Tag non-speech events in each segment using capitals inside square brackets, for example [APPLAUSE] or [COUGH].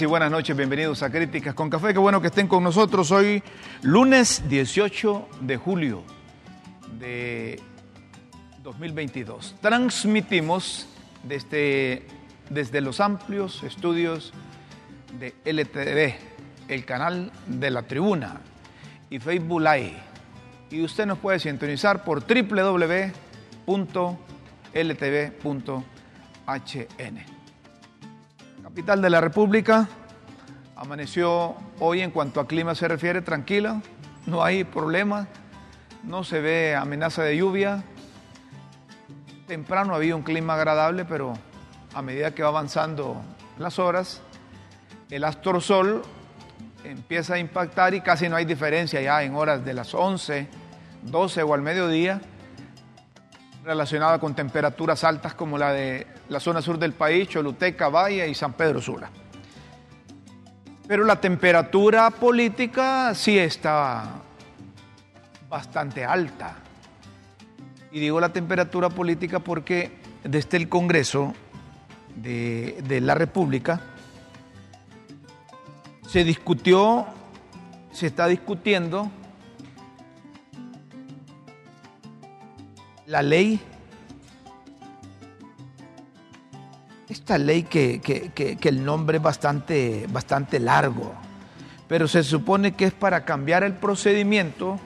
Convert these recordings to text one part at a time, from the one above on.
y buenas noches. Bienvenidos a Críticas con Café. Qué bueno que estén con nosotros hoy, lunes 18 de julio de 2022. Transmitimos desde, desde los amplios estudios de LTV, el canal de la tribuna, y Facebook Live. Y usted nos puede sintonizar por www.ltv.hn capital de la República. Amaneció hoy en cuanto a clima se refiere tranquila, no hay problemas, no se ve amenaza de lluvia. Temprano había un clima agradable, pero a medida que va avanzando las horas, el astro sol empieza a impactar y casi no hay diferencia ya en horas de las 11, 12 o al mediodía relacionada con temperaturas altas como la de la zona sur del país, Choluteca, Valle y San Pedro Sula. Pero la temperatura política sí está bastante alta. Y digo la temperatura política porque desde el Congreso de, de la República se discutió, se está discutiendo la ley, esta ley que, el nombre es bastante, bastante largo, pero se supone que es para cambiar el procedimiento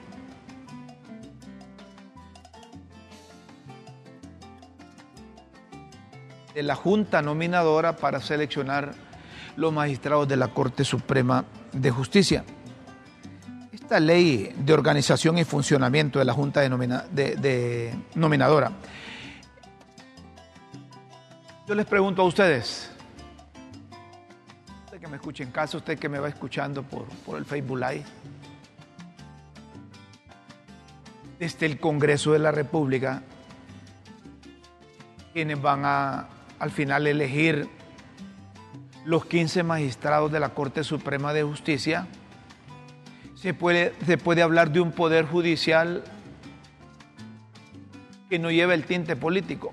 de la Junta Nominadora para seleccionar los magistrados de la Corte Suprema de Justicia esta ley de organización y funcionamiento de la Junta de, Nominadora, yo les pregunto a ustedes, usted que me escuche en casa, usted que me va escuchando por, por el Facebook Live, desde el Congreso de la República, quienes van a al final elegir los 15 magistrados de la Corte Suprema de Justicia, se puede, se puede hablar de un poder judicial que no lleva el tinte político.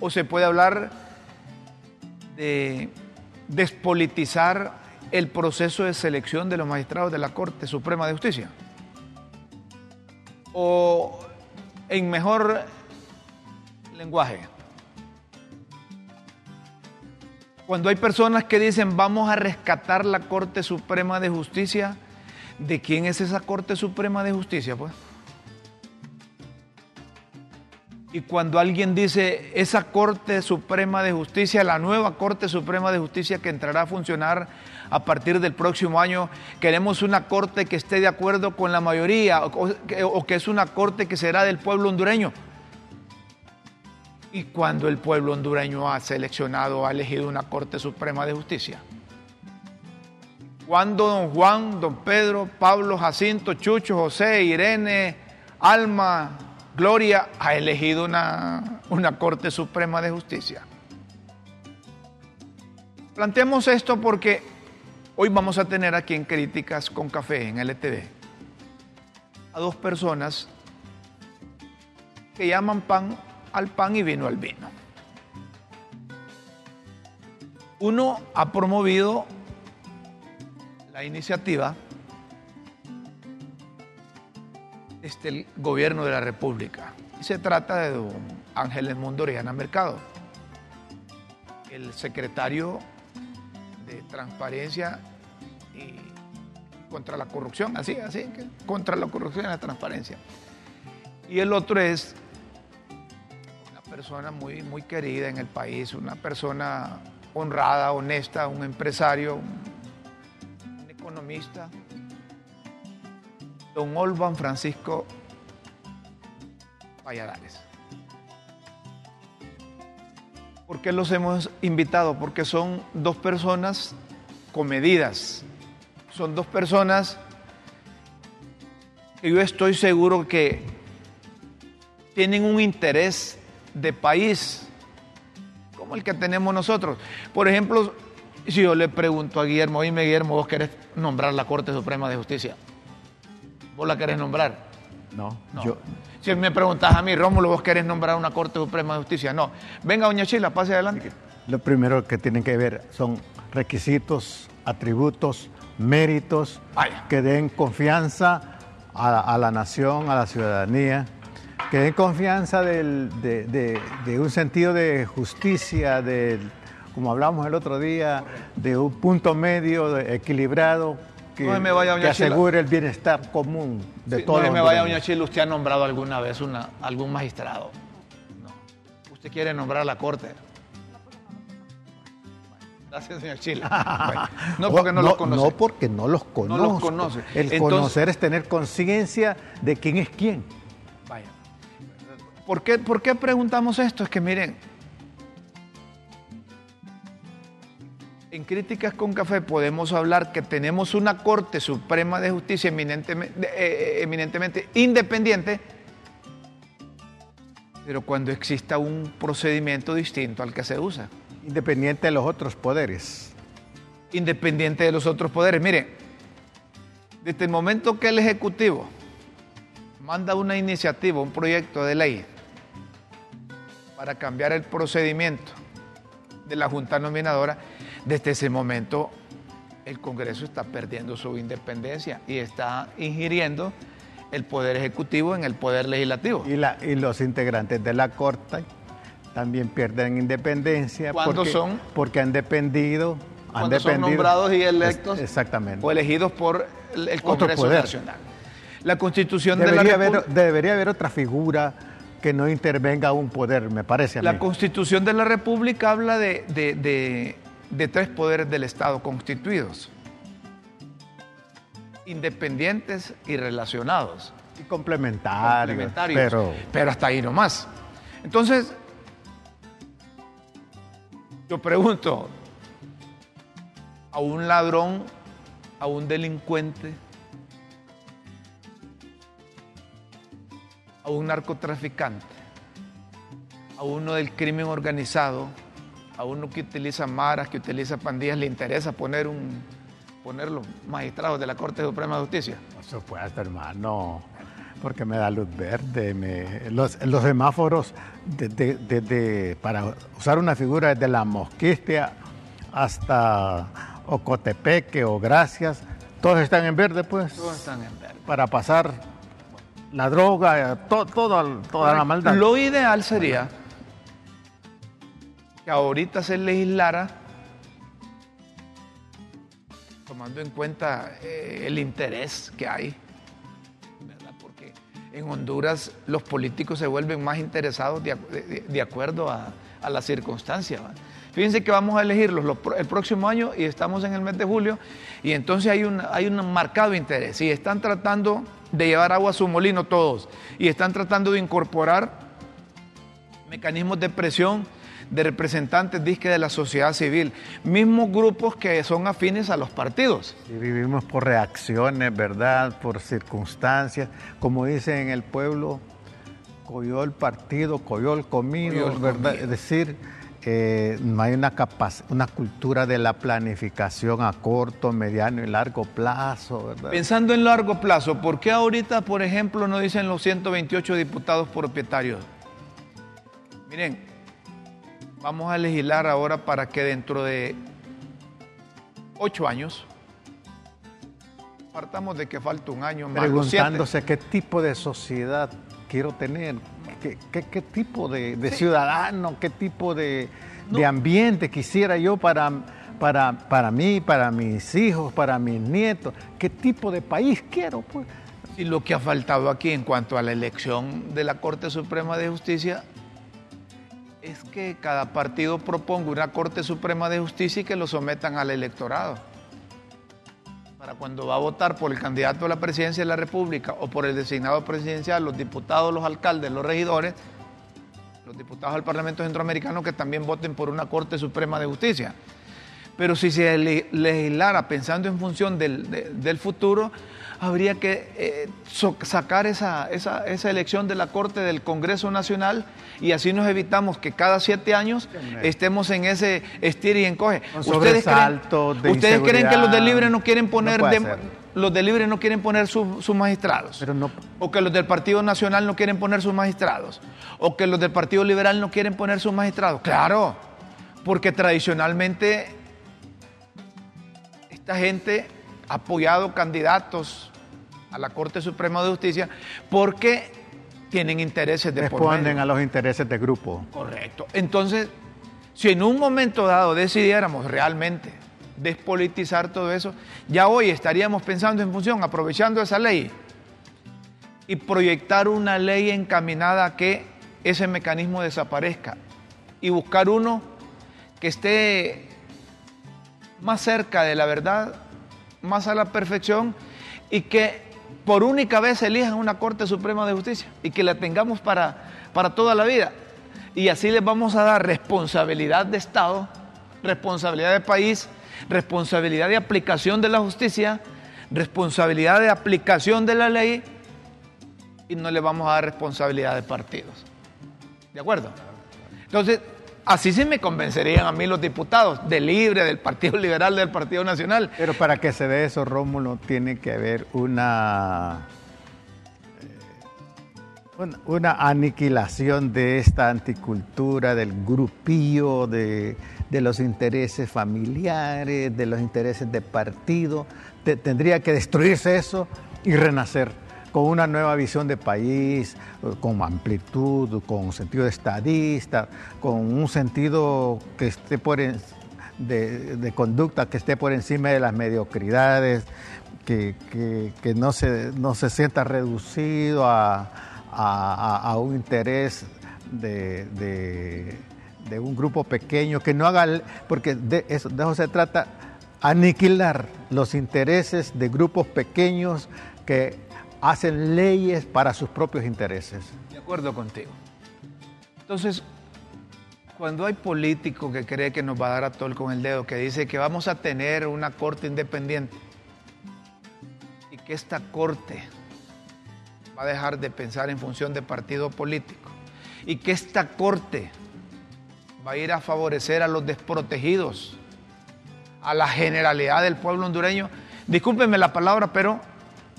O se puede hablar de despolitizar el proceso de selección de los magistrados de la Corte Suprema de Justicia. O en mejor lenguaje. Cuando hay personas que dicen vamos a rescatar la Corte Suprema de Justicia, ¿De quién es esa Corte Suprema de Justicia, pues? Y cuando alguien dice esa Corte Suprema de Justicia, la nueva Corte Suprema de Justicia que entrará a funcionar a partir del próximo año, queremos una Corte que esté de acuerdo con la mayoría o, que es una Corte que será del pueblo hondureño. Y cuando el pueblo hondureño ha seleccionado, ha elegido una Corte Suprema de Justicia. Cuando don Juan, don Pedro, Pablo, Jacinto, Chucho, José, Irene, Alma, Gloria ha elegido una, una Corte Suprema de Justicia. Planteamos esto porque hoy vamos a tener aquí en Críticas con Café, en LTV, a dos personas que llaman pan al pan y vino al vino. Uno ha promovido la iniciativa este, el gobierno de la República. Y se trata de don Ángel Edmundo Oriana Mercado, el secretario de Transparencia y contra la corrupción, así, así, contra la corrupción y la transparencia. Y el otro es una persona muy, muy querida en el país, una persona honrada, honesta, un empresario, don Olvan Francisco Valladares. ¿Por qué los hemos invitado? Porque son dos personas comedidas, son dos personas que yo estoy seguro que tienen un interés de país como el que tenemos nosotros. Por ejemplo, si yo le pregunto a Guillermo, oíme Guillermo, vos querés nombrar la Corte Suprema de Justicia. ¿Vos la querés nombrar? No, Yo... Si me preguntás a mí, Rómulo, ¿vos querés nombrar una Corte Suprema de Justicia? No. Venga, doña Chila, pase adelante. Lo primero que tienen que ver son requisitos atributos, méritos, que den confianza a, la nación, a la ciudadanía, que den confianza de, un sentido de justicia, de, como hablamos el otro día, de un punto medio equilibrado que, asegure el bienestar común de todos. No me vaya, doña Chile, usted ha nombrado alguna vez una, algún magistrado. No. Usted quiere nombrar la corte. Gracias, señor Chile. no [LAUGHS] porque no, los conoce. No porque no los conoce. No los conoce. El conocer es tener conciencia de quién es quién. Vaya. ¿Por qué, ¿Por qué preguntamos esto? Es que miren, en Críticas con Café podemos hablar que tenemos una Corte Suprema de Justicia eminentemente, eh, eh, eminentemente independiente, pero cuando exista un procedimiento distinto al que se usa. Independiente de los otros poderes. Independiente de los otros poderes. Mire, desde el momento que el Ejecutivo manda una iniciativa, un proyecto de ley para cambiar el procedimiento de la Junta Nominadora, desde ese momento el Congreso está perdiendo su independencia y está ingiriendo el Poder Ejecutivo en el Poder Legislativo. Y, la, y los integrantes de la Corte también pierden independencia. ¿Cuándo son? Porque han dependido. Han son nombrados y electos. exactamente. O elegidos por el, Congreso Nacional. La Constitución debería de la haber, Debería haber otra figura que no intervenga un poder, me parece a La Constitución de la República habla de, de tres poderes del Estado constituidos, independientes y relacionados. Y complementarios. Pero... pero hasta ahí nomás. Entonces, yo pregunto, a un ladrón, a un delincuente, a un narcotraficante, a uno del crimen organizado, a uno que utiliza maras, que utiliza pandillas, le interesa poner un poner los magistrados de la Corte Suprema de Justicia. Por supuesto, hermano porque me da luz verde. los, semáforos para usar una figura desde la Mosquistia hasta Ocotepeque o Gracias, todos están en verde, pues. Todos están en verde. Para pasar la droga, toda la maldad. Lo ideal sería que ahorita se legislara tomando en cuenta eh, el interés que hay en Honduras los políticos se vuelven más interesados de, acuerdo a, las circunstancias. Fíjense que vamos a elegirlos el próximo año y estamos en el mes de julio y entonces hay un, hay un marcado interés y están tratando de llevar agua a su molino todos y están tratando de incorporar mecanismos de presión de representantes disque de la sociedad civil, mismos grupos que son afines a los partidos. Y vivimos por reacciones, ¿verdad? Por circunstancias, como dicen en el pueblo, coyó el partido, coyó el comino, ¿verdad? Es decir, eh, no hay una, una cultura de la planificación a corto, mediano y largo plazo. ¿verdad? Pensando en largo plazo, ¿por qué ahorita, por ejemplo, no dicen los 128 diputados propietarios? Miren, Vamos a legislar ahora para que dentro de ocho años, partamos de que falta un año más. Preguntándose qué tipo de sociedad quiero tener, qué, tipo de, ciudadano, qué tipo de, ambiente quisiera yo para, para, para mí, para mis hijos, para mis nietos, qué tipo de país quiero. Pues. Y lo que ha faltado aquí en cuanto a la elección de la Corte Suprema de Justicia es que cada partido proponga una Corte Suprema de Justicia y que lo sometan al electorado. Para cuando va a votar por el candidato a la presidencia de la República o por el designado presidencial, los diputados, los alcaldes, los regidores, los diputados al Parlamento Centroamericano que también voten por una Corte Suprema de Justicia. Pero si se legislara pensando en función del, futuro, habría que eh, sacar esa, esa, esa, elección de la Corte del Congreso Nacional y así nos evitamos que cada siete años estemos en ese estir y encoge. ¿Ustedes creen, ¿Ustedes creen que los de Libre no quieren poner... los de Libre no quieren poner sus magistrados. Pero no. O que los del Partido Nacional no quieren poner sus magistrados. O que los del Partido Liberal no quieren poner sus magistrados. Claro, porque tradicionalmente esta gente ha apoyado candidatos a la Corte Suprema de Justicia porque tienen intereses de Responden a los intereses de grupo. Correcto. Entonces, si en un momento dado decidiéramos realmente despolitizar todo eso, ya hoy estaríamos pensando en función, aprovechando esa ley y proyectar una ley encaminada a que ese mecanismo desaparezca y buscar uno que esté más cerca de la verdad, más a la perfección y que por única vez elijan una Corte Suprema de Justicia y que la tengamos para, para toda la vida. Y así les vamos a dar responsabilidad de Estado, responsabilidad de país, responsabilidad de aplicación de la justicia, responsabilidad de aplicación de la ley y no le vamos a dar responsabilidad de partidos. ¿De acuerdo? Entonces, así sí me convencerían a mí los diputados de Libre, del Partido [LAUGHS] Liberal, del Partido Nacional. Pero para que se dé eso, Rómulo, tiene que haber una, eh, una, aniquilación de esta anticultura, del grupillo, de, los intereses familiares, de los intereses de partido. tendría que destruirse eso y renacer con una nueva visión de país, con amplitud, con sentido de estadista, con un sentido que esté por de, conducta que esté por encima de las mediocridades, que, no, se, no se sienta reducido a, un interés de, un grupo pequeño, que no haga, porque de eso, de eso se trata, aniquilar los intereses de grupos pequeños que hacen leyes para sus propios intereses. De acuerdo contigo. Entonces, cuando hay político que cree que nos va a dar a tol con el dedo, que dice que vamos a tener una corte independiente y que esta corte va a dejar de pensar en función de partido político y que esta corte va a ir a favorecer a los desprotegidos, a la generalidad del pueblo hondureño, discúlpenme la palabra, pero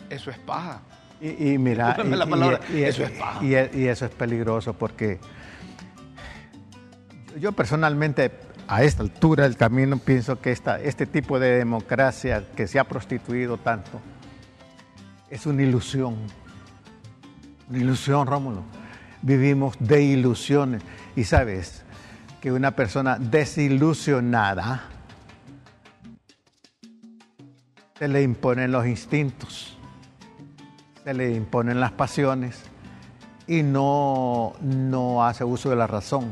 eso es paja. Y, mira, [LAUGHS] y, eso es y, eso es peligroso porque yo personalmente a esta altura del camino pienso que esta, este tipo de democracia que se ha prostituido tanto es una ilusión. Una ilusión, Rómulo. Vivimos de ilusiones. Y sabes que una persona desilusionada se le imponen los instintos se le imponen las pasiones y no, no hace uso de la razón.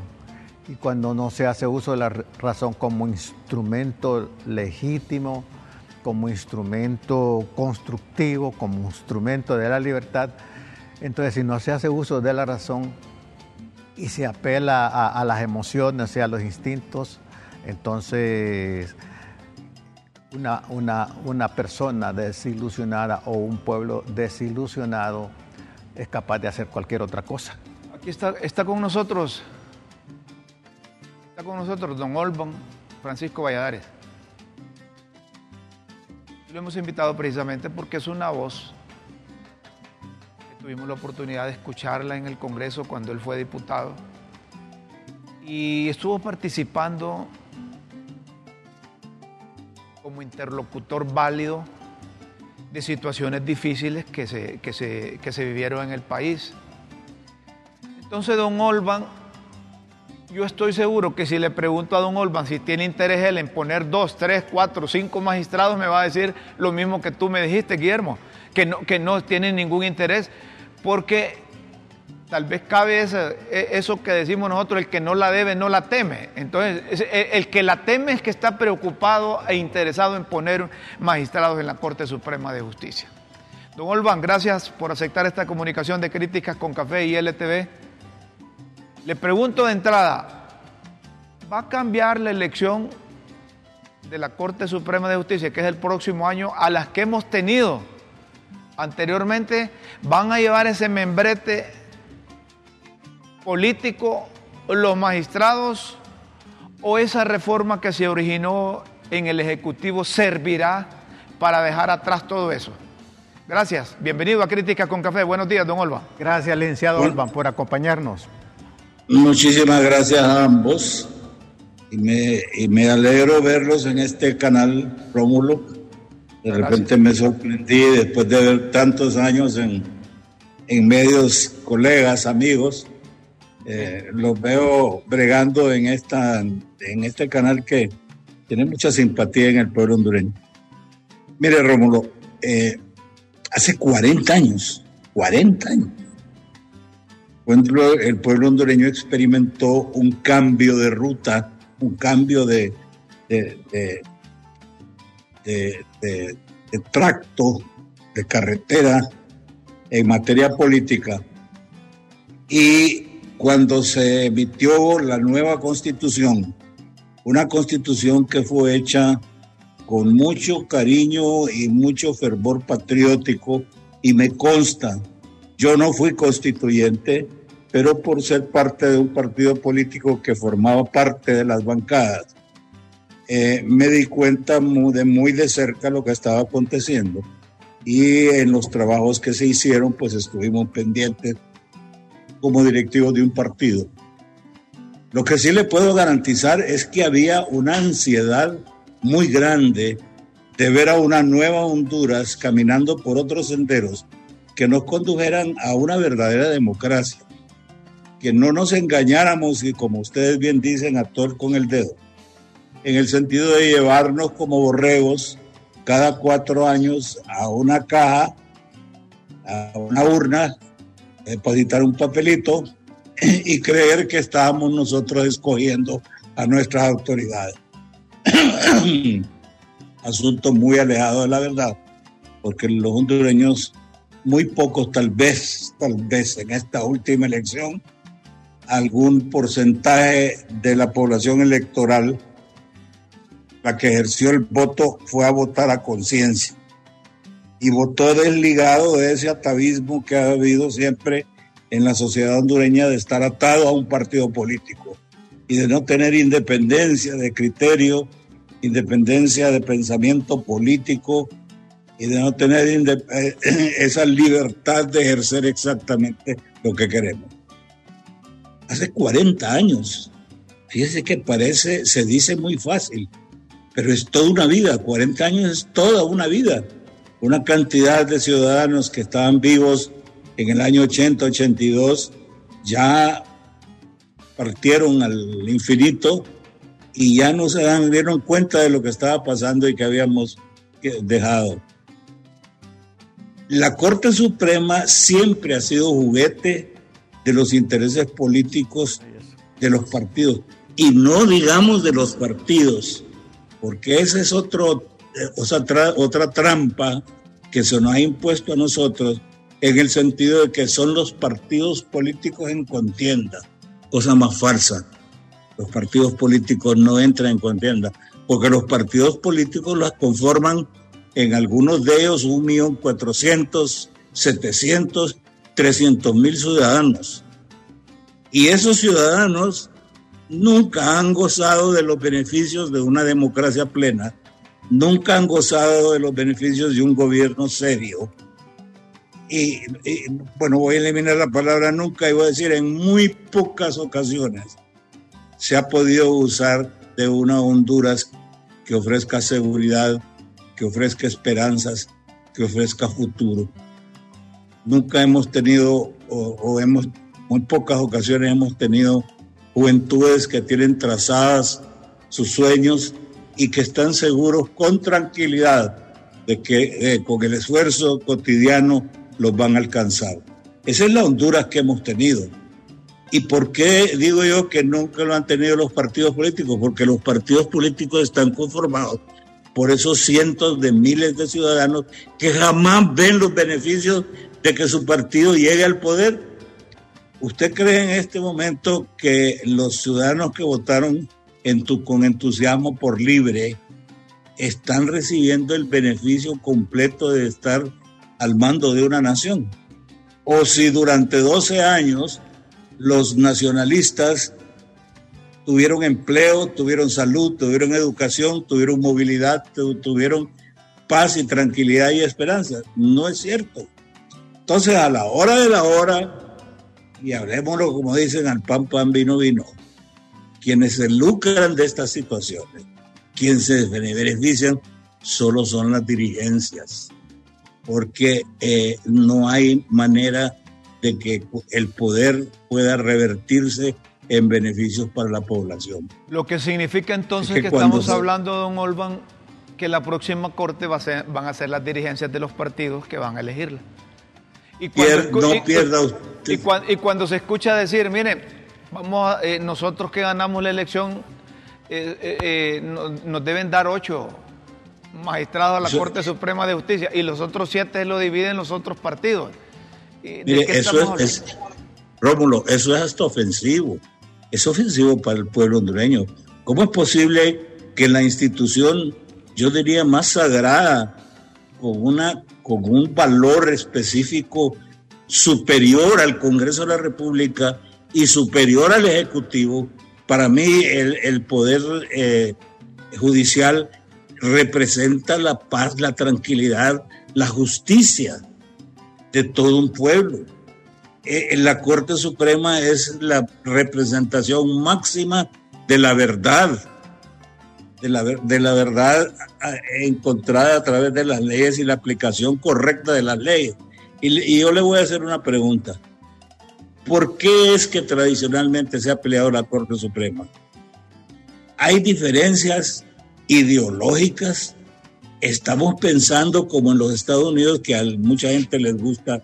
Y cuando no se hace uso de la razón como instrumento legítimo, como instrumento constructivo, como instrumento de la libertad, entonces si no se hace uso de la razón y se apela a, a las emociones a los instintos, entonces una, una, una persona desilusionada o un pueblo desilusionado es capaz de hacer cualquier otra cosa. Aquí está, está con nosotros, está con nosotros don Olban Francisco Valladares. Lo hemos invitado precisamente porque es una voz que tuvimos la oportunidad de escucharla en el Congreso cuando él fue diputado y estuvo participando como interlocutor válido de situaciones difíciles que se, que se, que se vivieron en el país. Entonces, don Olban, yo estoy seguro que si le pregunto a don Olban si tiene interés él en poner dos, tres, cuatro, cinco magistrados, me va a decir lo mismo que tú me dijiste, Guillermo, que no, que no tiene ningún interés, porque Tal vez cabe e, eso, que decimos nosotros, el que no la debe no la teme. Entonces, e, el que la teme es que está preocupado e interesado en poner magistrados en la Corte Suprema de Justicia. Don Olvan, gracias por aceptar esta comunicación de críticas con Café y LTV. Le pregunto de entrada, ¿va a cambiar la elección de la Corte Suprema de Justicia, que es el próximo año, a las que hemos tenido anteriormente? ¿Van a llevar ese membrete político, los magistrados o esa reforma que se originó en el Ejecutivo servirá para dejar atrás todo eso. Gracias. Bienvenido a Crítica con Café. Buenos días, don Olva. Gracias, licenciado Olva, por acompañarnos. Muchísimas gracias a ambos y me, y me alegro verlos en este canal, Rómulo, De repente me sorprendí después de ver tantos años en, en medios, colegas, amigos, eh, los veo bregando en, esta, en este canal que tiene mucha simpatía en el pueblo hondureño. Mire, Rómulo, eh, hace 40 años, 40 años, el pueblo hondureño experimentó un cambio de ruta, un cambio de, de tracto, de carretera en materia política. Y cuando se emitió la nueva constitución, una constitución que fue hecha con mucho cariño y mucho fervor patriótico, y me consta, yo no fui constituyente, pero por ser parte de un partido político que formaba parte de las bancadas, eh, me di cuenta muy de, muy de cerca lo que estaba aconteciendo y en los trabajos que se hicieron pues estuvimos pendientes como directivo de un partido. Lo que sí le puedo garantizar es que había una ansiedad muy grande de ver a una nueva Honduras caminando por otros senderos que nos condujeran a una verdadera democracia, que no nos engañáramos y como ustedes bien dicen, actuar con el dedo, en el sentido de llevarnos como borregos cada cuatro años a una caja, a una urna depositar un papelito y creer que estábamos nosotros escogiendo a nuestras autoridades. [CLEARS THROAT] Asunto muy alejado de la verdad, porque los hondureños, muy pocos tal vez, tal vez en esta última elección, algún porcentaje de la población electoral, la que ejerció el voto, fue a votar a conciencia y votó desligado de ese atavismo que ha habido siempre en la sociedad hondureña de estar atado a un partido político y de no tener independencia de criterio, independencia de pensamiento político y de no tener eh, [CLEARS THROAT] esa libertad de ejercer exactamente lo que queremos. Hace 40 años, fíjese que parece, se dice muy fácil, pero es toda una vida, 40 años es toda una vida una cantidad de ciudadanos que estaban vivos en el año 80-82 ya partieron al infinito y ya no se dieron cuenta de lo que estaba pasando y que habíamos dejado. La Corte Suprema siempre ha sido juguete de los intereses políticos de los partidos y no digamos de los partidos, porque ese es otro otra, trampa que se nos ha impuesto a nosotros en el sentido de que son los partidos políticos en contienda, cosa más falsa. Los partidos políticos no entran en contienda, porque los partidos políticos las conforman en algunos de ellos un millón cuatrocientos, setecientos, trescientos mil ciudadanos. Y esos ciudadanos nunca han gozado de los beneficios de una democracia plena nunca han gozado de los beneficios de un gobierno serio. Y, bueno, voy a eliminar la palabra nunca y voy a decir en muy pocas ocasiones se ha podido usar de una Honduras que ofrezca seguridad, que ofrezca esperanzas, que ofrezca futuro. Nunca hemos tenido, o, o hemos, muy pocas ocasiones hemos tenido juventudes que tienen trazadas sus sueños y que están seguros con tranquilidad de que con el esfuerzo cotidiano los van a alcanzar. Esa es la Honduras que hemos tenido. ¿Y por qué digo yo que nunca lo han tenido los partidos políticos? Porque los partidos políticos están conformados por esos cientos de miles de ciudadanos que jamás ven los beneficios de que su partido llegue al poder. ¿Usted cree en este momento que los ciudadanos que votaron con entusiasmo por libre, están recibiendo el beneficio completo de estar al mando de una nación. O si durante 12 años los nacionalistas tuvieron empleo, tuvieron salud, tuvieron educación, tuvieron movilidad, tuvieron paz y tranquilidad y esperanza. No es cierto. Entonces, a la hora de la hora, y hablemoslo como dicen, al pan, pan, vino, vino, quienes se lucran de estas situaciones, quienes se benefician, solo son las dirigencias, porque eh, no hay manera de que el poder pueda revertirse en beneficios para la población. Lo que significa entonces que, estamos hablando, don Olban, que la próxima corte va a ser, van a ser las dirigencias de los partidos que van a elegirla. Y cuando, no pierda usted. Y, cuando, se escucha decir, mire, vamos eh, nosotros que ganamos la elección, eh, eh, nos, deben dar ocho magistrados a la Corte Suprema de Justicia y los otros siete lo dividen los otros partidos. Mire, eso es, Rómulo, eso es hasta ofensivo. Es ofensivo para el pueblo hondureño. ¿Cómo es posible que la institución, yo diría, más sagrada, con, una, con un valor específico superior al Congreso de la República y superior al Ejecutivo, para mí el, poder eh, judicial representa la paz, la tranquilidad, la justicia de todo un pueblo. Eh, la Corte Suprema es la representación máxima de la verdad, de la, de la verdad encontrada a través de las leyes y la aplicación correcta de las leyes. Y, yo le voy a hacer una pregunta. ¿Por qué es que tradicionalmente se ha peleado la Corte Suprema? Hay diferencias ideológicas estamos pensando como en los Estados Unidos, que a mucha gente les gusta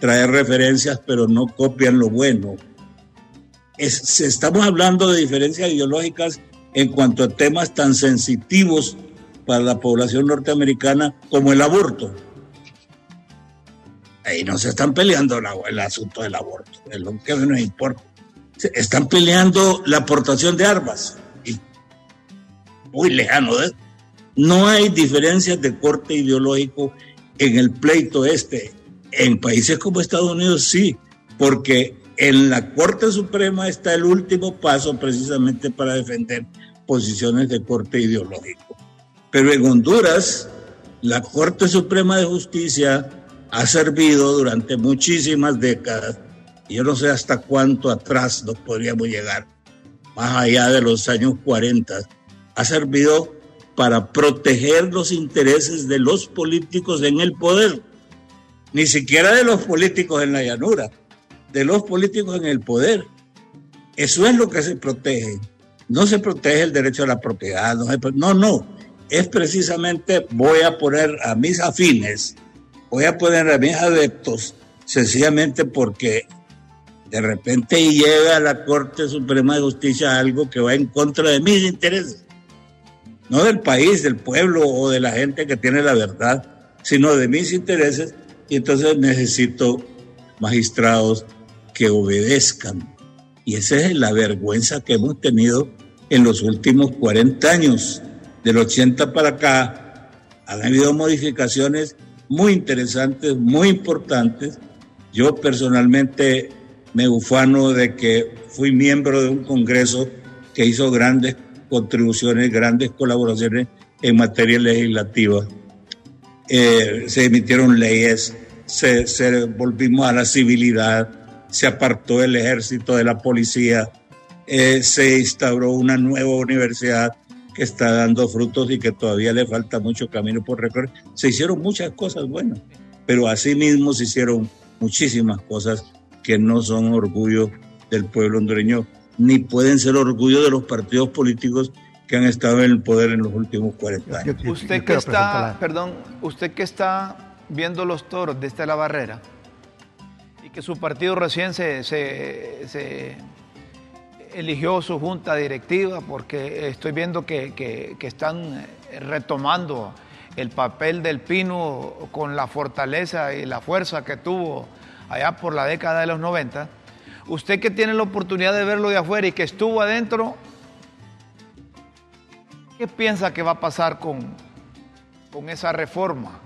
traer referencias, pero no copian lo bueno. estamos hablando de diferencias ideológicas en cuanto a temas tan sensitivos para la población norteamericana como el aborto. Ahí no se están peleando el asunto del aborto, es lo que nos importa. están peleando la aportación de armas. muy lejano de no hay diferencias de corte ideológico en el pleito este. En países como Estados Unidos sí, porque en la Corte Suprema está el último paso precisamente para defender posiciones de corte ideológico. Pero en Honduras, la Corte Suprema de Justicia ha servido durante muchísimas décadas, y yo no sé hasta cuánto atrás nos podríamos llegar, más allá de los años 40, ha servido para proteger los intereses de los políticos en el poder, ni siquiera de los políticos en la llanura, de los políticos en el poder. Eso es lo que se protege. No se protege el derecho a la propiedad, no, no, no. Es precisamente voy a poner a mis afines, voy a poner a mis adeptos, sencillamente porque de repente llega a la Corte Suprema de Justicia algo que va en contra de mis intereses no del país, del pueblo o de la gente que tiene la verdad, sino de mis intereses, y entonces necesito magistrados que obedezcan. Y esa es la vergüenza que hemos tenido en los últimos 40 años. Del 80 para acá han habido modificaciones muy interesantes, muy importantes. Yo personalmente me ufano de que fui miembro de un congreso que hizo grandes contribuciones, grandes colaboraciones en materia legislativa. Eh, se emitieron leyes, se, volvimos a la civilidad, se apartó el ejército de la policía, eh, se instauró una nueva universidad que está dando frutos y que todavía le falta mucho camino por recorrer. Se hicieron muchas cosas buenas, pero asimismo se hicieron muchísimas cosas que no son orgullo del pueblo hondureño ni pueden ser orgullo de los partidos políticos que han estado en el poder en los últimos 40 años. Usted que está, perdón, usted que está viendo los toros desde la barrera y que su partido recién se, se, eligió su junta directiva porque estoy viendo que, que, están retomando el papel del Pino con la fortaleza y la fuerza que tuvo allá por la década de los 90 Usted que tiene la oportunidad de verlo de afuera y que estuvo adentro, ¿qué piensa que va a pasar con, con esa reforma?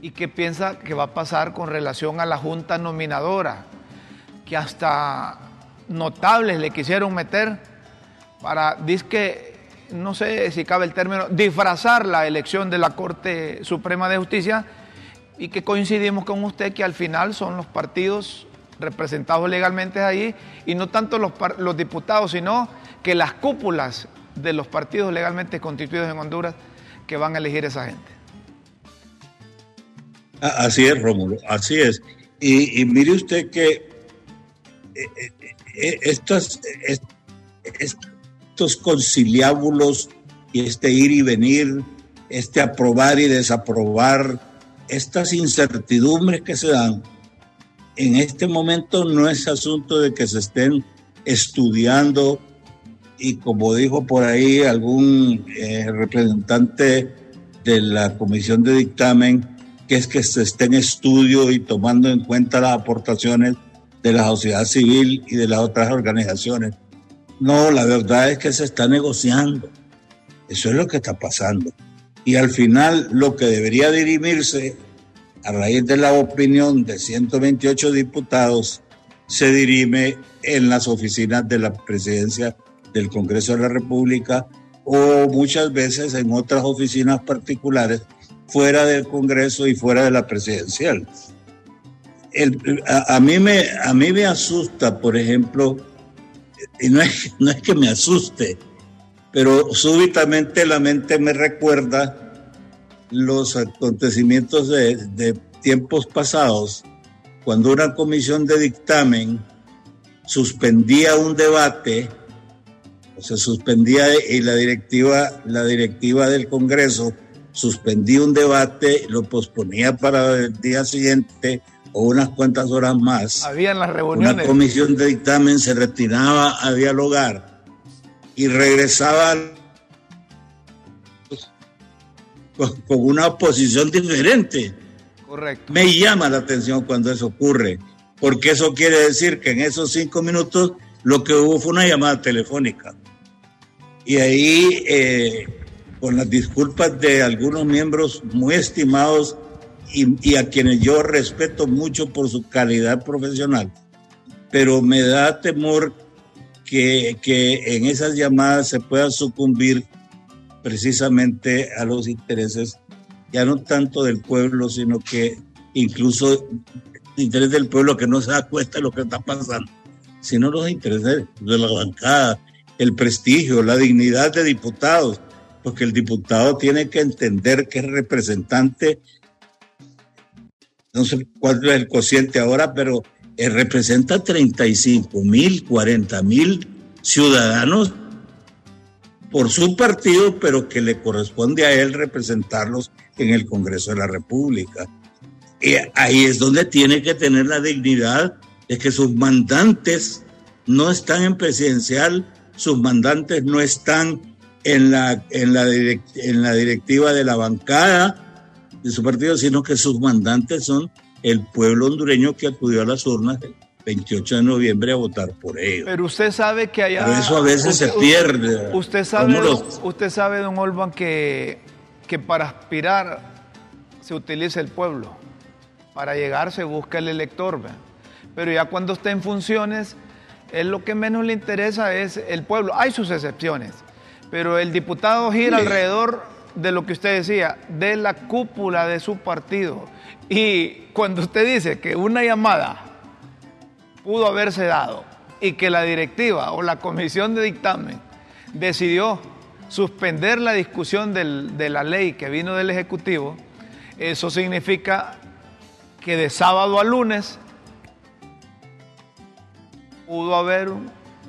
¿Y qué piensa que va a pasar con relación a la junta nominadora? Que hasta notables le quisieron meter para, que no sé si cabe el término, disfrazar la elección de la Corte Suprema de Justicia y que coincidimos con usted que al final son los partidos representados legalmente ahí, y no tanto los, los diputados, sino que las cúpulas de los partidos legalmente constituidos en Honduras que van a elegir esa gente. Así es, Rómulo, así es. Y, mire usted que eh, eh, estos, estos conciliábulos y este ir y venir, este aprobar y desaprobar, estas incertidumbres que se dan, en este momento no es asunto de que se estén estudiando y como dijo por ahí algún representante de la comisión de dictamen, que es que se esté en estudio y tomando en cuenta las aportaciones de la sociedad civil y de las otras organizaciones. No, la verdad es que se está negociando. Eso es lo que está pasando. Y al final lo que debería dirimirse a raíz de la opinión de 128 diputados se dirime en las oficinas de la presidencia del Congreso de la República o muchas veces en otras oficinas particulares fuera del Congreso y fuera de la presidencial. A, mí me, a mí me asusta, por ejemplo, y no es, no es que me asuste, pero súbitamente la mente me recuerda los acontecimientos de, de tiempos pasados, cuando una comisión de dictamen suspendía un debate, o se suspendía y la directiva, la directiva del Congreso suspendía un debate, lo posponía para el día siguiente o unas cuantas horas más. Habían las reuniones. Una comisión de dictamen se retiraba a dialogar y regresaba con, una posición diferente. Correcto. Me llama la atención cuando eso ocurre, porque eso quiere decir que en esos cinco minutos lo que hubo fue una llamada telefónica. Y ahí eh, con las disculpas de algunos miembros muy estimados y, a quienes yo respeto mucho por su calidad profesional. Pero me da temor que, que en esas llamadas se pueda sucumbir precisamente a los intereses, ya no tanto del pueblo, sino que incluso el interés del pueblo que no se da cuenta de lo que está pasando, sino los intereses de la bancada, el prestigio, la dignidad de diputados, porque el diputado tiene que entender que es representante, no sé cuál es el cociente ahora, pero representa 35 mil, 40 mil ciudadanos por su partido, pero que le corresponde a él representarlos en el Congreso de la República. Y ahí es donde tiene que tener la dignidad de que sus mandantes no están en presidencial, sus mandantes no están en la, en la directiva de la bancada de su partido, sino que sus mandantes son el pueblo hondureño que acudió a las urnas el 28 de noviembre a votar por ellos. Pero usted sabe que allá... Pero eso a veces se pierde. Usted sabe, usted sabe, don Olvan, que, que para aspirar se utiliza el pueblo. Para llegar se busca el elector. Pero ya cuando está en funciones, es lo que menos le interesa es el pueblo. Hay sus excepciones pero el diputado gira alrededor de lo que usted decía, de la cúpula de su partido. Y cuando usted dice que una llamada pudo haberse dado y que la directiva o la comisión de dictamen decidió suspender la discusión de la ley que vino del Ejecutivo, eso significa que de sábado a lunes pudo haber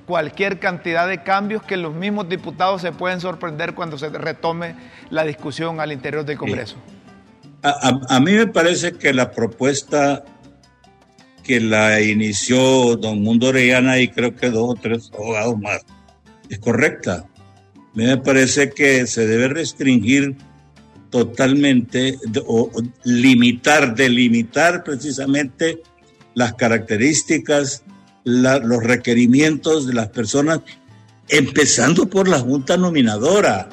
cualquier cantidad de cambios que los mismos diputados se pueden sorprender cuando se retome la discusión al interior del Congreso. A, mí me parece que la propuesta que la inició don Mundo Orellana y creo que dos o tres abogados más es correcta. A mí me parece que se debe restringir totalmente o limitar, delimitar precisamente las características los requerimientos de las personas, empezando por la Junta Nominadora,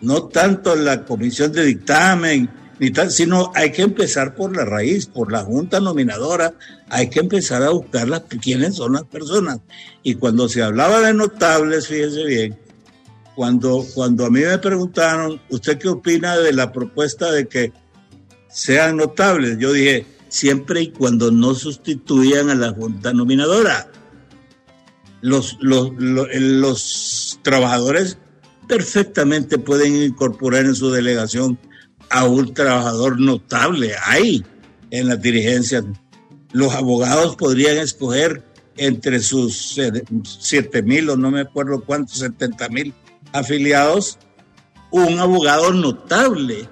no tanto la Comisión de Dictamen, ni tal, sino hay que empezar por la raíz, por la Junta Nominadora, hay que empezar a buscar las, quiénes son las personas. Y cuando se hablaba de notables, fíjense bien, cuando, cuando a mí me preguntaron, ¿usted qué opina de la propuesta de que sean notables? Yo dije, siempre y cuando no sustituyan a la Junta Nominadora. Los, los, los, trabajadores perfectamente pueden incorporar en su delegación a un trabajador notable. Hay en la dirigencia. Los abogados podrían escoger entre sus 7 mil o no me acuerdo cuántos, 70 mil afiliados, un abogado notable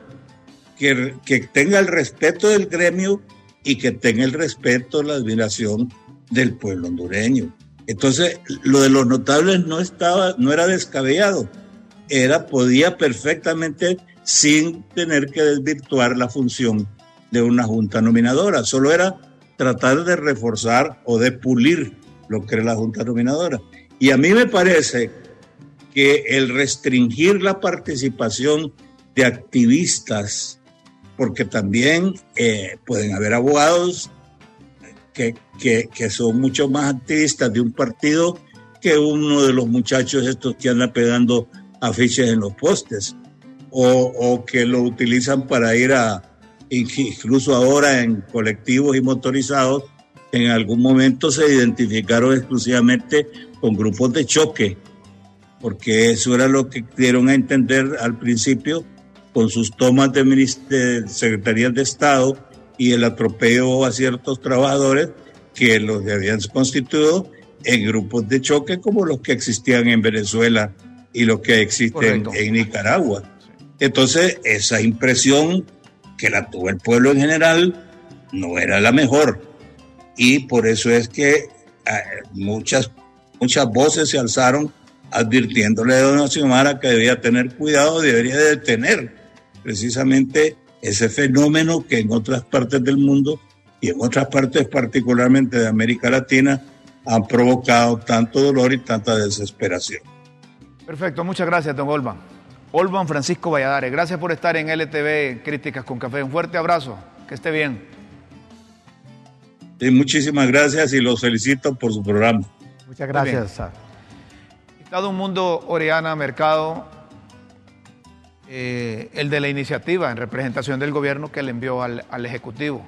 que, que tenga el respeto del gremio y que tenga el respeto, la admiración del pueblo hondureño. Entonces, lo de los notables no estaba, no era descabellado, era, podía perfectamente sin tener que desvirtuar la función de una junta nominadora, solo era tratar de reforzar o de pulir lo que era la junta nominadora. Y a mí me parece que el restringir la participación de activistas, porque también eh, pueden haber abogados que, que, son mucho más activistas de un partido que uno de los muchachos estos que andan pegando afiches en los postes o, o que lo utilizan para ir a, incluso ahora en colectivos y motorizados, en algún momento se identificaron exclusivamente con grupos de choque, porque eso era lo que dieron a entender al principio con sus tomas de, de secretarías de Estado y el atropello a ciertos trabajadores que los habían constituido en grupos de choque como los que existían en Venezuela y los que existen en Nicaragua. Entonces, esa impresión que la tuvo el pueblo en general no era la mejor. Y por eso es que eh, muchas, muchas voces se alzaron advirtiéndole a Don Xiomara que debía tener cuidado, debería detener precisamente ese fenómeno que en otras partes del mundo y en otras partes particularmente de América Latina han provocado tanto dolor y tanta desesperación. Perfecto, muchas gracias, don Olman. Olman Francisco Valladares, gracias por estar en LTV Críticas con Café. Un fuerte abrazo, que esté bien. Sí, muchísimas gracias y los felicito por su programa. Muchas gracias. Estado un mundo Oriana Mercado, eh, el de la iniciativa en representación del gobierno que le envió al, Ejecutivo.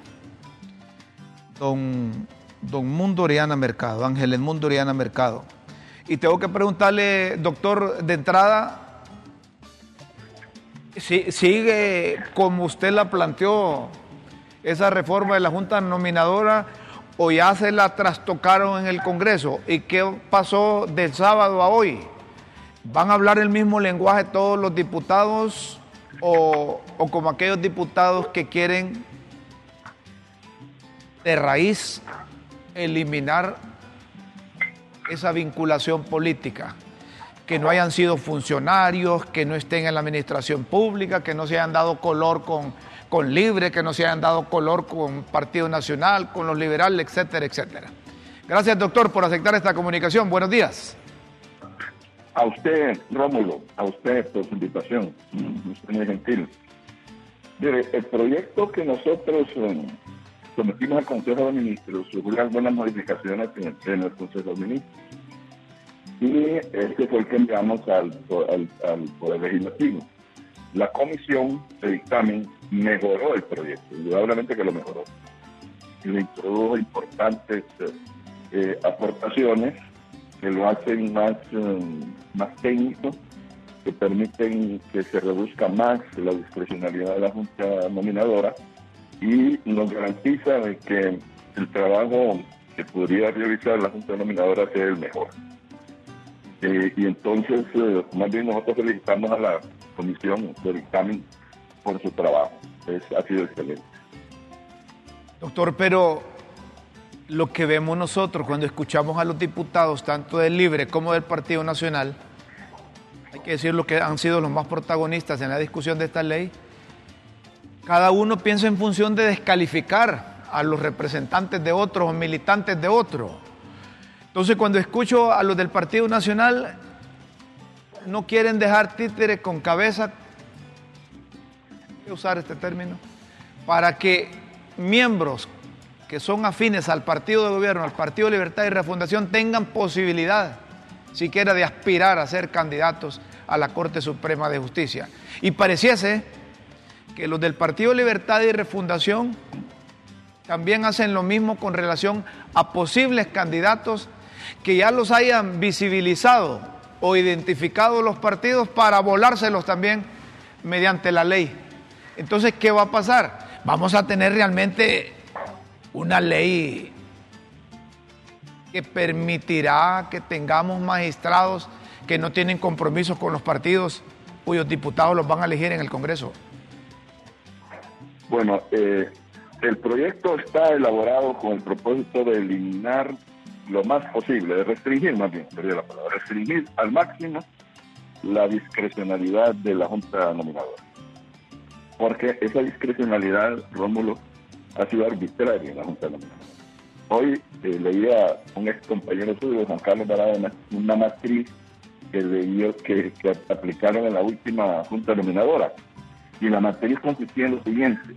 Don, don Mundo Oriana Mercado, Ángel Mundo Oriana Mercado. Y tengo que preguntarle, doctor, de entrada, ¿Sigue como usted la planteó esa reforma de la Junta Nominadora o ya se la trastocaron en el Congreso? ¿Y qué pasó del sábado a hoy? ¿Van a hablar el mismo lenguaje todos los diputados o, o como aquellos diputados que quieren de raíz eliminar esa vinculación política? que no hayan sido funcionarios, que no estén en la administración pública, que no se hayan dado color con, con Libre, que no se hayan dado color con Partido Nacional, con los liberales, etcétera, etcétera. Gracias, doctor, por aceptar esta comunicación. Buenos días. A usted, Rómulo, a usted por su invitación. Usted muy gentil. El proyecto que nosotros eh, sometimos al Consejo de Ministros sufrió algunas modificaciones en, en el Consejo de Ministros y este fue el que enviamos al, al, Poder Legislativo. La comisión de dictamen mejoró el proyecto, indudablemente que lo mejoró. Le introdujo importantes eh, eh, aportaciones que lo hacen más, eh, más técnico, que permiten que se reduzca más la discrecionalidad de la Junta Nominadora y nos garantiza de que el trabajo que podría realizar la Junta Nominadora sea el mejor. Eh, y entonces, eh, más bien nosotros felicitamos a la comisión de dictamen por su trabajo. Es, ha sido excelente. Doctor, pero lo que vemos nosotros cuando escuchamos a los diputados, tanto del Libre como del Partido Nacional, hay que decir lo que han sido los más protagonistas en la discusión de esta ley, cada uno piensa en función de descalificar a los representantes de otros o militantes de otros. Entonces, cuando escucho a los del Partido Nacional, no quieren dejar títeres con cabeza, voy a usar este término, para que miembros que son afines al partido de gobierno, al Partido Libertad y Refundación, tengan posibilidad siquiera de aspirar a ser candidatos a la Corte Suprema de Justicia. Y pareciese que los del Partido Libertad y Refundación también hacen lo mismo con relación a posibles candidatos que ya los hayan visibilizado o identificados los partidos para volárselos también mediante la ley. Entonces, ¿qué va a pasar? Vamos a tener realmente una ley que permitirá que tengamos magistrados que no tienen compromisos con los partidos cuyos diputados los van a elegir en el Congreso. Bueno, eh, el proyecto está elaborado con el propósito de eliminar lo más posible, de restringir más bien, perdí la palabra, restringir al máximo la discrecionalidad de la Junta Nominadora. Porque esa discrecionalidad, Rómulo, ha sido arbitraria la Junta Nominadora. Hoy eh, leía un ex compañero suyo, Juan Carlos Baradena, una matriz que, leyó, que, que aplicaron en la última Junta Nominadora. Y la matriz consistía en lo siguiente.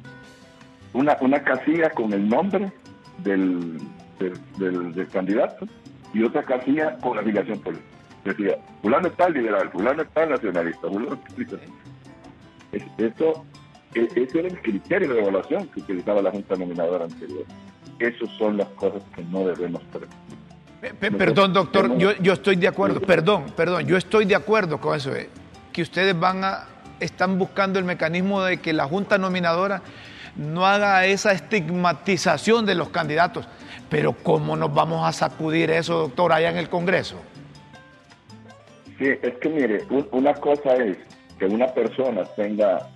Una, una casilla con el nombre del, del, candidato y otra casilla con la afiliación política. Decía, fulano está liberal, fulano está nacionalista, fulano está... Eso, e, ese era el criterio de evaluación que utilizaba la Junta Nominadora anterior. Esas son las cosas que no debemos permitir. Perdón, doctor, yo, yo estoy de acuerdo, perdón, perdón, yo estoy de acuerdo con eso, eh, que ustedes van a, están buscando el mecanismo de que la Junta Nominadora no haga esa estigmatización de los candidatos. Pero ¿cómo nos vamos a sacudir eso, doctor, allá en el Congreso? Sí, es que mire, una cosa es que una persona tenga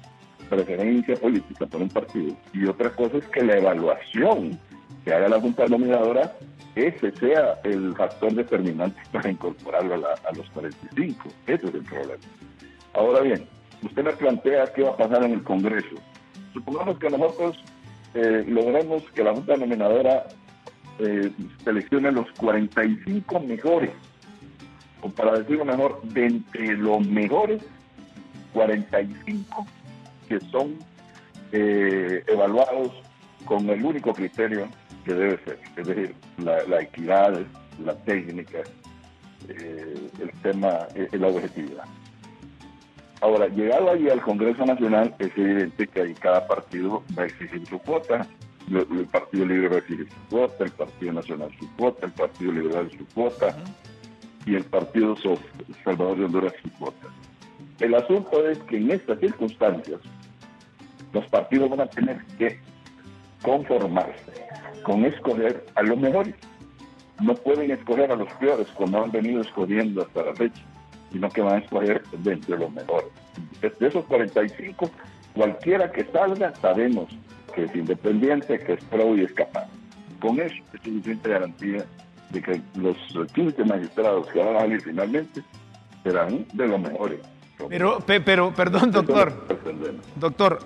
preferencia política por un partido y otra cosa es que la evaluación que haga la Junta Nominadora, ese sea el factor determinante para incorporarlo a, a los 45. Ese es el problema. Ahora bien, usted me plantea qué va a pasar en el Congreso. Supongamos que nosotros eh, logremos que la Junta Nominadora eh, seleccione los 45 mejores, o para decirlo mejor, de entre los mejores 45 que son eh, evaluados con el único criterio que debe ser, es decir, la, equidad, la técnica, eh, el tema, la objetividad. Ahora, llegado allí al Congreso Nacional, es evidente que ahí cada partido va a exigir su cuota. El Partido Libre va a exigir su cuota, el Partido Nacional su cuota, el Partido Liberal su cuota y el Partido Salvador de Honduras su cuota. El asunto es que en estas circunstancias los partidos van a tener que conformarse con escoger a los mejores. No pueden escoger a los peores como han venido escogiendo hasta la fecha sino que van a escoger de entre los mejores. De esos 45, cualquiera que salga, sabemos que es independiente, que es pro y es capaz. Con eso es suficiente garantía de que los 15 magistrados que van a salir finalmente serán de los mejores. Pero, pero, perdón, doctor. Doctor,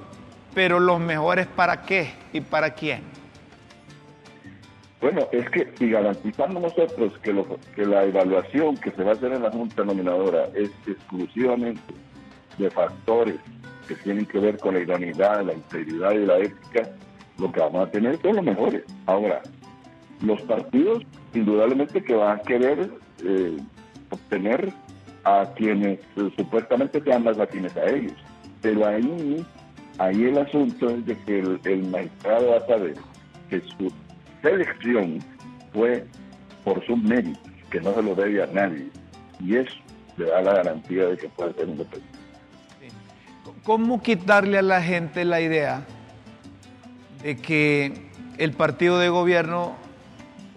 pero los mejores para qué y para quién? Bueno, es que si garantizamos nosotros que, lo, que la evaluación que se va a hacer en la Junta Nominadora es exclusivamente de factores que tienen que ver con la idoneidad, la integridad y la ética, lo que vamos a tener son los mejores. Ahora, los partidos indudablemente que van a querer eh, obtener a quienes eh, supuestamente sean más afines a ellos. Pero ahí, ahí el asunto es de que el, el va a saber que su selección fue por sus méritos, que no se lo debe a nadie. Y eso le da la garantía de que puede ser independiente. ¿Cómo quitarle a la gente la idea de que el partido de gobierno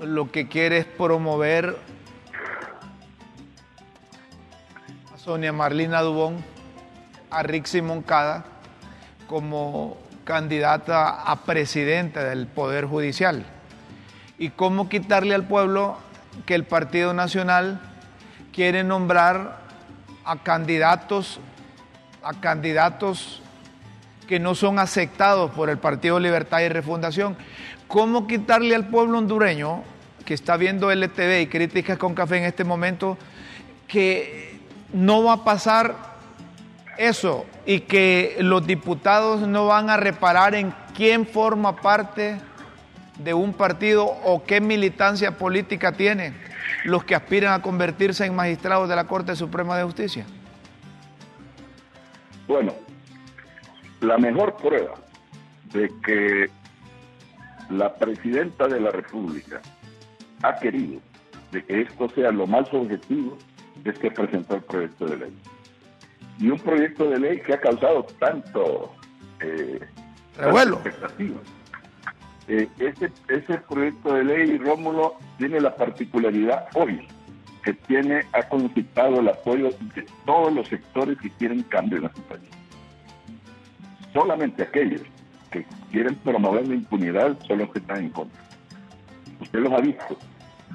lo que quiere es promover Sonia Marlina Dubón, a Rixi Moncada, como candidata a presidenta del Poder Judicial? y cómo quitarle al pueblo que el Partido Nacional quiere nombrar a candidatos a candidatos que no son aceptados por el Partido Libertad y Refundación. ¿Cómo quitarle al pueblo hondureño que está viendo LTV y críticas con café en este momento que no va a pasar eso y que los diputados no van a reparar en quién forma parte de un partido o qué militancia política tienen los que aspiran a convertirse en magistrados de la Corte Suprema de Justicia? Bueno, la mejor prueba de que la presidenta de la República ha querido de que esto sea lo más objetivo es que presentó el proyecto de ley. Y un proyecto de ley que ha causado tanto eh, revuelo. Eh, ese, ese proyecto de ley, Rómulo, tiene la particularidad hoy que tiene, ha concitado el apoyo de todos los sectores que quieren cambio en nuestro país. Solamente aquellos que quieren promover la impunidad son los que están en contra. Usted los ha visto.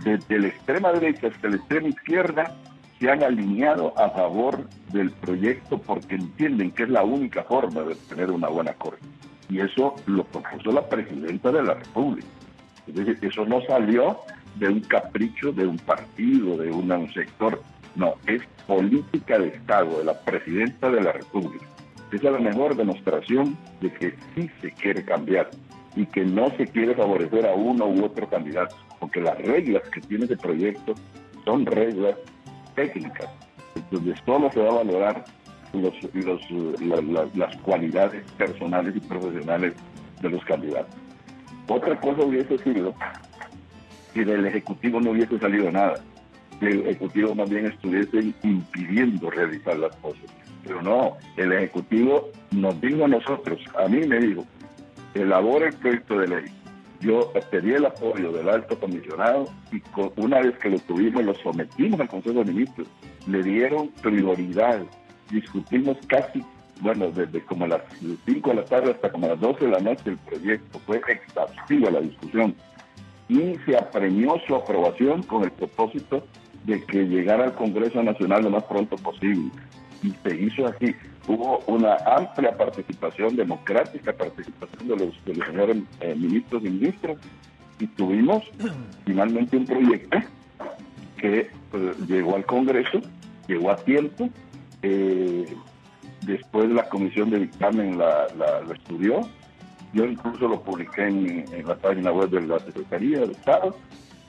Desde la extrema derecha hasta la extrema izquierda se han alineado a favor del proyecto porque entienden que es la única forma de tener una buena corte. Y eso lo propuso la presidenta de la República. Es decir, eso no salió de un capricho de un partido, de un sector. No, es política de Estado, de la presidenta de la República. Esa es la mejor demostración de que sí se quiere cambiar y que no se quiere favorecer a uno u otro candidato, porque las reglas que tiene ese proyecto son reglas técnicas, donde solo se va a valorar los, las cualidades personales y profesionales de los candidatos. Otra cosa hubiese sido que del Ejecutivo no hubiese salido nada, que el Ejecutivo más bien estuviese impidiendo realizar las cosas. Pero no, el Ejecutivo nos dijo a nosotros, a mí me dijo, elabora el proyecto de ley. Yo pedí el apoyo del alto comisionado y una vez que lo tuvimos, lo sometimos al Consejo de Ministros. Le dieron prioridad. Discutimos casi, bueno, desde como las 5 de la tarde hasta como las 12 de la noche el proyecto. Fue exhaustivo la discusión y se apremió su aprobación con el propósito de que llegara al Congreso Nacional lo más pronto posible. Y se hizo así. Hubo una amplia participación, democrática participación de los, señores eh, ministros y ministras, y tuvimos [CLEARS THROAT] finalmente un proyecto que pues, llegó al Congreso, llegó a tiempo, eh, después la comisión de dictamen la, la estudió, yo incluso lo publiqué en, la página web de la Secretaría de Estado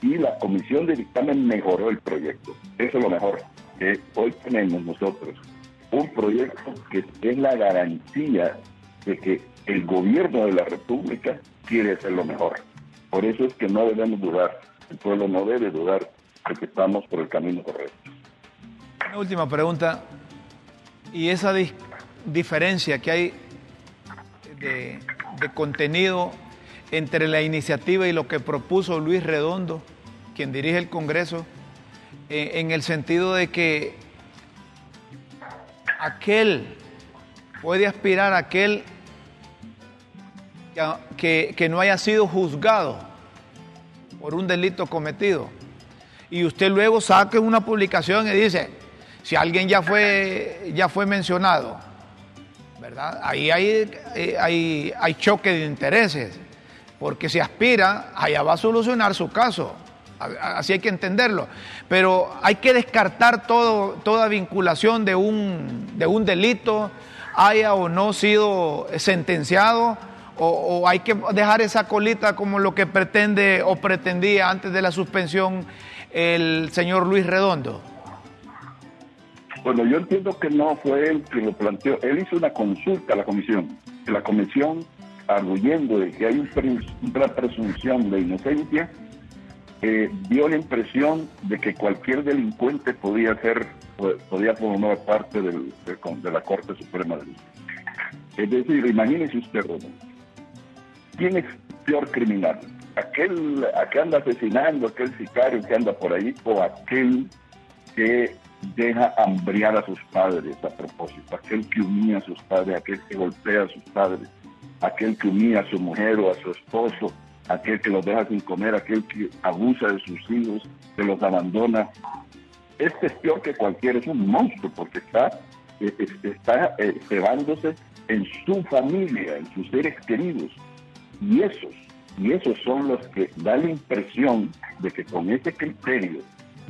y la comisión de dictamen mejoró el proyecto. Eso es lo mejor que hoy tenemos nosotros. Un proyecto que es la garantía de que el gobierno de la República quiere hacer lo mejor. Por eso es que no debemos dudar, el pueblo no debe dudar de que estamos por el camino correcto. Una última pregunta, y esa diferencia que hay de contenido entre la iniciativa y lo que propuso Luis Redondo, quien dirige el Congreso, eh, en el sentido de que aquel puede aspirar aquel que, que, no haya sido juzgado por un delito cometido. Y usted luego saque una publicación y dice, si alguien ya fue, ya fue mencionado, ¿verdad? Ahí hay, eh, hay, hay choque de intereses, porque si aspira, allá va a solucionar su caso. Así hay que entenderlo. Pero hay que descartar todo, toda vinculación de un, de un delito, haya o no sido sentenciado, o, hay que dejar esa colita como lo que pretende o pretendía antes de la suspensión el señor Luis Redondo. Bueno, yo entiendo que no fue él quien lo planteó. Él hizo una consulta a la comisión. La comisión, arguyendo de que hay una presunción de inocencia, eh, dio la impresión de que cualquier delincuente podía ser, podía formar parte del, de, la Corte Suprema de Justicia. Es decir, imagínese usted, ¿quién es peor criminal? ¿Aquel que anda asesinando, aquel sicario que anda por ahí, o aquel que deja hambriar a sus padres a propósito, aquel que humilla a sus padres, aquel que golpea a sus padres, aquel que humilla a su mujer o a su esposo, aquel que los deja sin comer, aquel que abusa de sus hijos, que los abandona. Este es peor que cualquiera, es un monstruo porque está, eh, está eh, cebándose en su familia, en sus seres queridos. Y esos, y esos son los que dan la impresión de que con ese criterio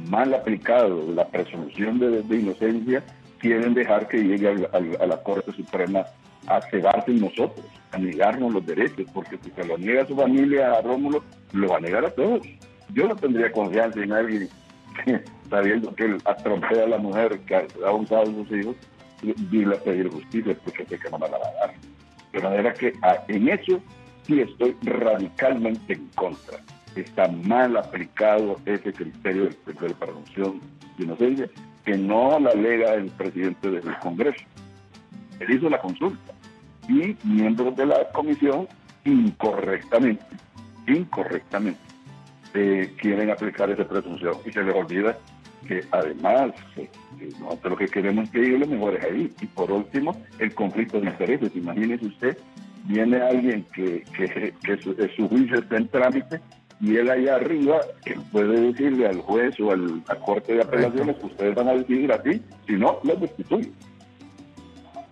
mal aplicado la presunción de, inocencia, quieren dejar que llegue a, la Corte Suprema a cegarse en nosotros, a negarnos los derechos, porque si se lo niega a su familia, a Rómulo, lo va a negar a todos. Yo no tendría confianza en alguien [LAUGHS] sabiendo que él atrompea a la mujer que ha abusado de sus hijos, y a pedir justicia, porque sé que no me la va a dar. De manera que ah, en eso sí estoy radicalmente en contra está mal aplicado ese criterio de, presunción de inocencia que no la alega el presidente del Congreso. Él hizo la consulta y miembros de la comisión incorrectamente, incorrectamente, eh, quieren aplicar esa presunción y se les olvida que además eh, nosotros lo que queremos es que ellos lo mejores ahí. Y por último, el conflicto de intereses. Imagínese usted, viene alguien que, que, que su, su, juicio está en trámite y él allá arriba que puede decirle al juez o al, a corte de apelaciones que ustedes van a decidir así, si no, los destituye.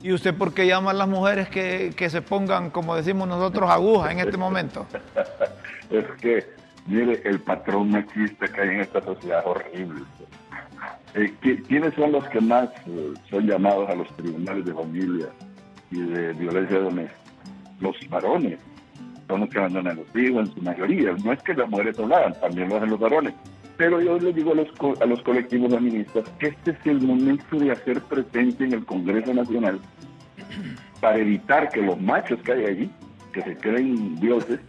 ¿Y usted por qué llama a las mujeres que, que se pongan, como decimos nosotros, agujas en este momento? [LAUGHS] es que, mire, el patrón machista que hay en esta sociedad es horrible. Eh, ¿Quiénes son los que más eh, son llamados a los tribunales de familia y de violencia doméstica? Los varones son los que abandonan a los hijos en su mayoría. No es que las mujeres hagan, también lo hacen los varones. Pero yo les digo a los, a los colectivos feministas que este es el momento de hacer presente en el Congreso Nacional para evitar que los machos que hay allí, que se creen dioses,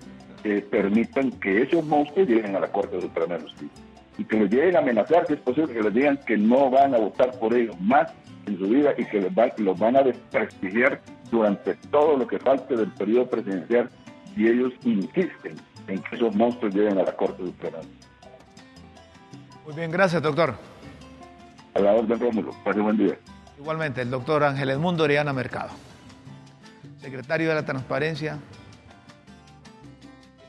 eh, permitan que esos monstruos lleguen a la Corte Suprema de Justicia y que los lleguen a amenazar, si es posible, que les digan que no van a votar por ellos más en su vida y que los, va, los van a desprestigiar durante todo lo que falte del periodo presidencial y ellos insisten en que esos monstruos lleguen a la Corte Suprema. Muy bien, gracias, doctor. A la orden, Rómulo. Pase buen día. Igualmente, el doctor Ángel Edmundo Oriana Mercado, secretario de la Transparencia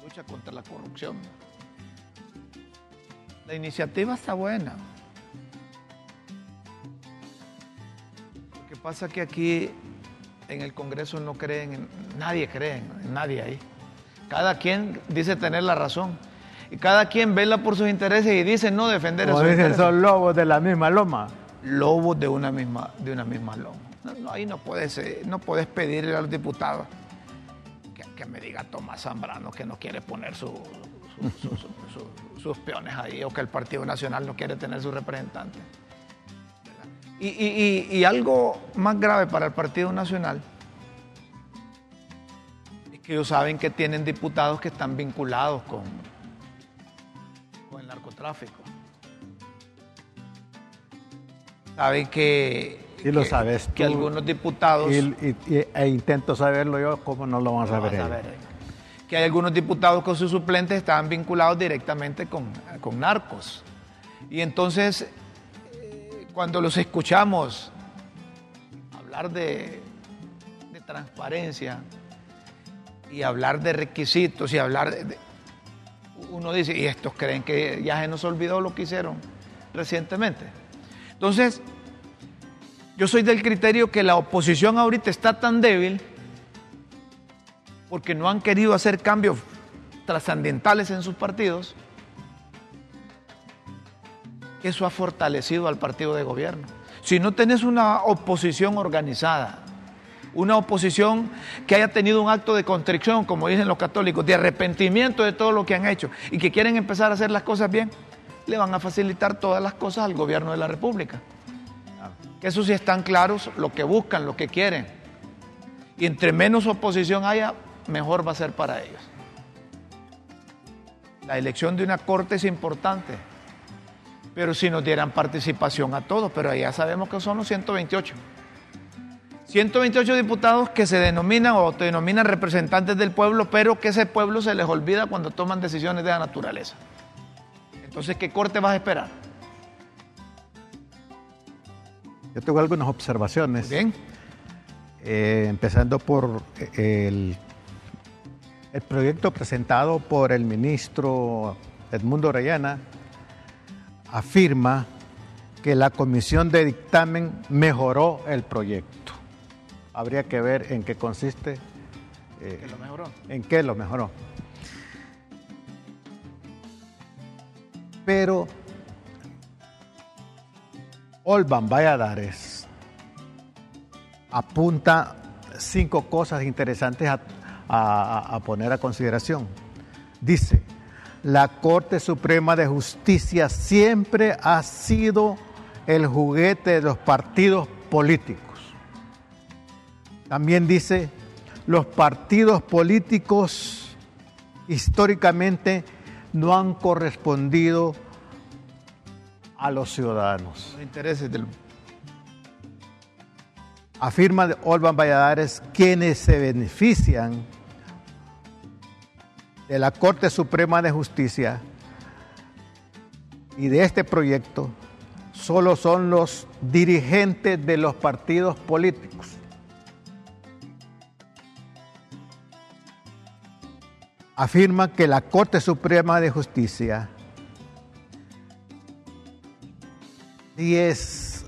y lucha contra la corrupción. La iniciativa está buena. Lo que pasa es que aquí en el Congreso no creen, en, nadie cree nadie ahí. Cada quien dice tener la razón. Y cada quien vela por sus intereses y dice no defender Como esos dicen, intereses. son lobos de la misma loma. Lobos de una misma, de una misma loma. No, no, ahí no puedes, eh, no puedes pedirle a los diputados que, que, me diga Tomás Zambrano que no quiere poner su, su, su, sus peones ahí o que el Partido Nacional no quiere tener su representante. Y, y, y, y, algo más grave para el Partido Nacional es que ellos saben que tienen diputados que están vinculados con, narcotráfico. Saben que, y lo sabes que, que algunos diputados... Y, e intento saberlo yo, ¿cómo no lo vamos a saber? Saber que hay algunos diputados con sus suplentes estaban vinculados directamente con, con narcos. Y entonces, eh, cuando los escuchamos hablar de, de, transparencia y hablar de requisitos y hablar de, Uno dice, y estos creen que ya se nos olvidó lo que hicieron recientemente. Entonces, yo soy del criterio que la oposición ahorita está tan débil porque no han querido hacer cambios trascendentales en sus partidos, eso ha fortalecido al partido de gobierno. Si no tenés una oposición organizada, una oposición que haya tenido un acto de constricción, como dicen los católicos, de arrepentimiento de todo lo que han hecho y que quieren empezar a hacer las cosas bien, le van a facilitar todas las cosas al gobierno de la República. Que eso sí están claros lo que buscan, lo que quieren. Y entre menos oposición haya, mejor va a ser para ellos. La elección de una corte es importante, pero si nos dieran participación a todos, pero ya sabemos que son los 128. 128 diputados que se denominan o te denominan representantes del pueblo, pero que ese pueblo se les olvida cuando toman decisiones de la naturaleza. Entonces, ¿qué corte vas a esperar? Yo tengo algunas observaciones. Bien. Eh, empezando por el, el, proyecto presentado por el ministro Edmundo Orellana, afirma que la comisión de dictamen mejoró el proyecto. Habría que ver en qué consiste. Eh, ¿Que lo mejoró? ¿En qué lo mejoró? Pero Olban Valladares apunta cinco cosas interesantes a, a, a, poner a consideración. Dice, la Corte Suprema de Justicia siempre ha sido el juguete de los partidos políticos. También dice, los partidos políticos históricamente no han correspondido a los ciudadanos. Los intereses del... Afirma Olvan Valladares quienes se benefician de la Corte Suprema de Justicia y de este proyecto solo son los dirigentes de los partidos políticos. Afirma que la Corte Suprema de Justicia y es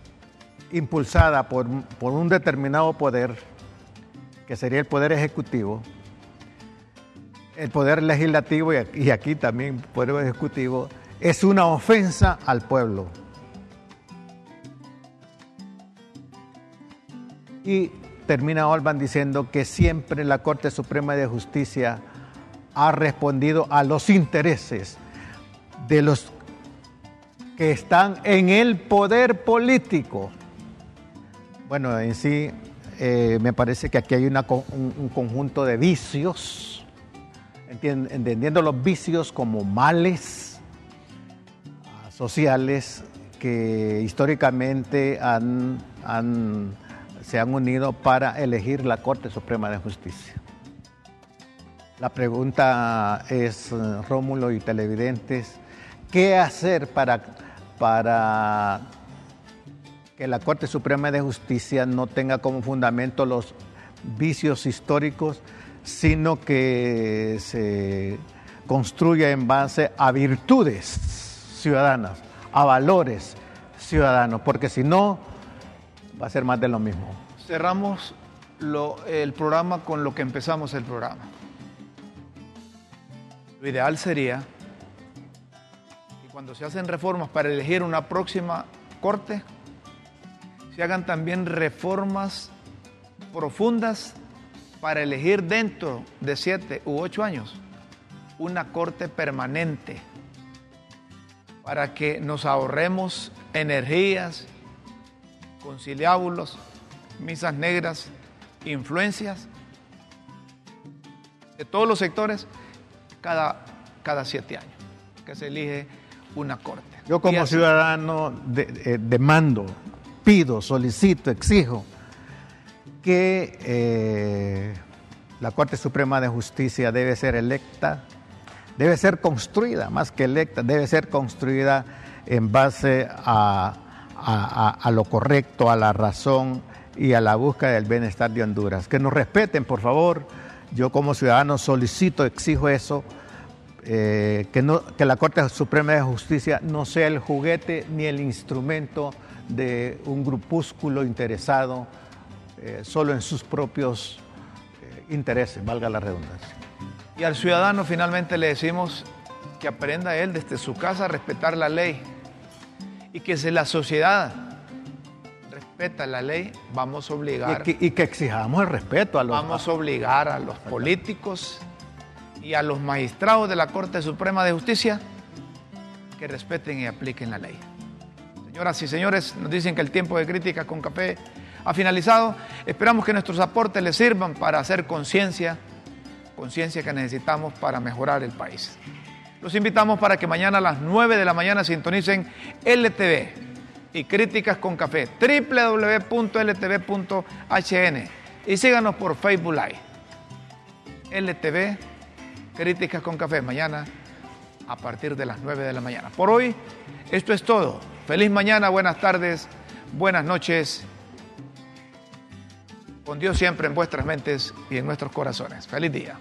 impulsada por, por un determinado poder, que sería el Poder Ejecutivo, el Poder Legislativo y aquí también el Poder Ejecutivo, es una ofensa al pueblo. Y termina Olban diciendo que siempre la Corte Suprema de Justicia ha respondido a los intereses de los que están en el poder político. Bueno, en sí eh, me parece que aquí hay un, un, conjunto de vicios, entendiendo los vicios como males ah, sociales que históricamente se han unido para elegir la Corte Suprema de Justicia. La pregunta es, Rómulo y televidentes, ¿qué hacer para para que la Corte Suprema de Justicia no tenga como fundamento los vicios históricos, sino que se construya en base a virtudes ciudadanas, a valores ciudadanos, porque si no, va a ser más de lo mismo. Cerramos el programa con lo que empezamos el programa. Lo ideal sería cuando se hacen reformas para elegir una próxima corte, se hagan también reformas profundas para elegir dentro de siete u ocho años una corte permanente, para que nos ahorremos energías, conciliábulos, misas negras, influencias de todos los sectores cada, cada siete años, que se elige una corte. Yo como ciudadano eh, demando, pido, solicito, exijo que eh, la Corte Suprema de Justicia debe ser electa, debe ser construida, más que electa, debe ser construida en base a, a lo correcto, a la razón y a la búsqueda del bienestar de Honduras. Que nos respeten, por favor. Yo como ciudadano solicito, exijo eso eh, que, no, que la Corte Suprema de Justicia no sea el juguete ni el instrumento de un grupúsculo interesado eh, solo en sus propios eh, intereses, valga la redundancia. Y al ciudadano finalmente le decimos que aprenda él desde su casa a respetar la ley y que si la sociedad respeta la ley, vamos a obligar. Y que, y que exijamos el respeto a los. Vamos a obligar a los políticos y a los magistrados de la Corte Suprema de Justicia que respeten y apliquen la ley. Señoras y señores, nos dicen que el tiempo de crítica con café ha finalizado. Esperamos que nuestros aportes les sirvan para hacer conciencia, conciencia que necesitamos para mejorar el país. Los invitamos para que mañana a las 9 de la mañana sintonicen LTV y Críticas con Café, www.ltv.hn y síganos por Facebook Live. LTV Críticas con Café, mañana a partir de las 9 de la mañana. Por hoy, esto es todo. Feliz mañana, buenas tardes, buenas noches. Con Dios siempre en vuestras mentes y en nuestros corazones. Feliz día.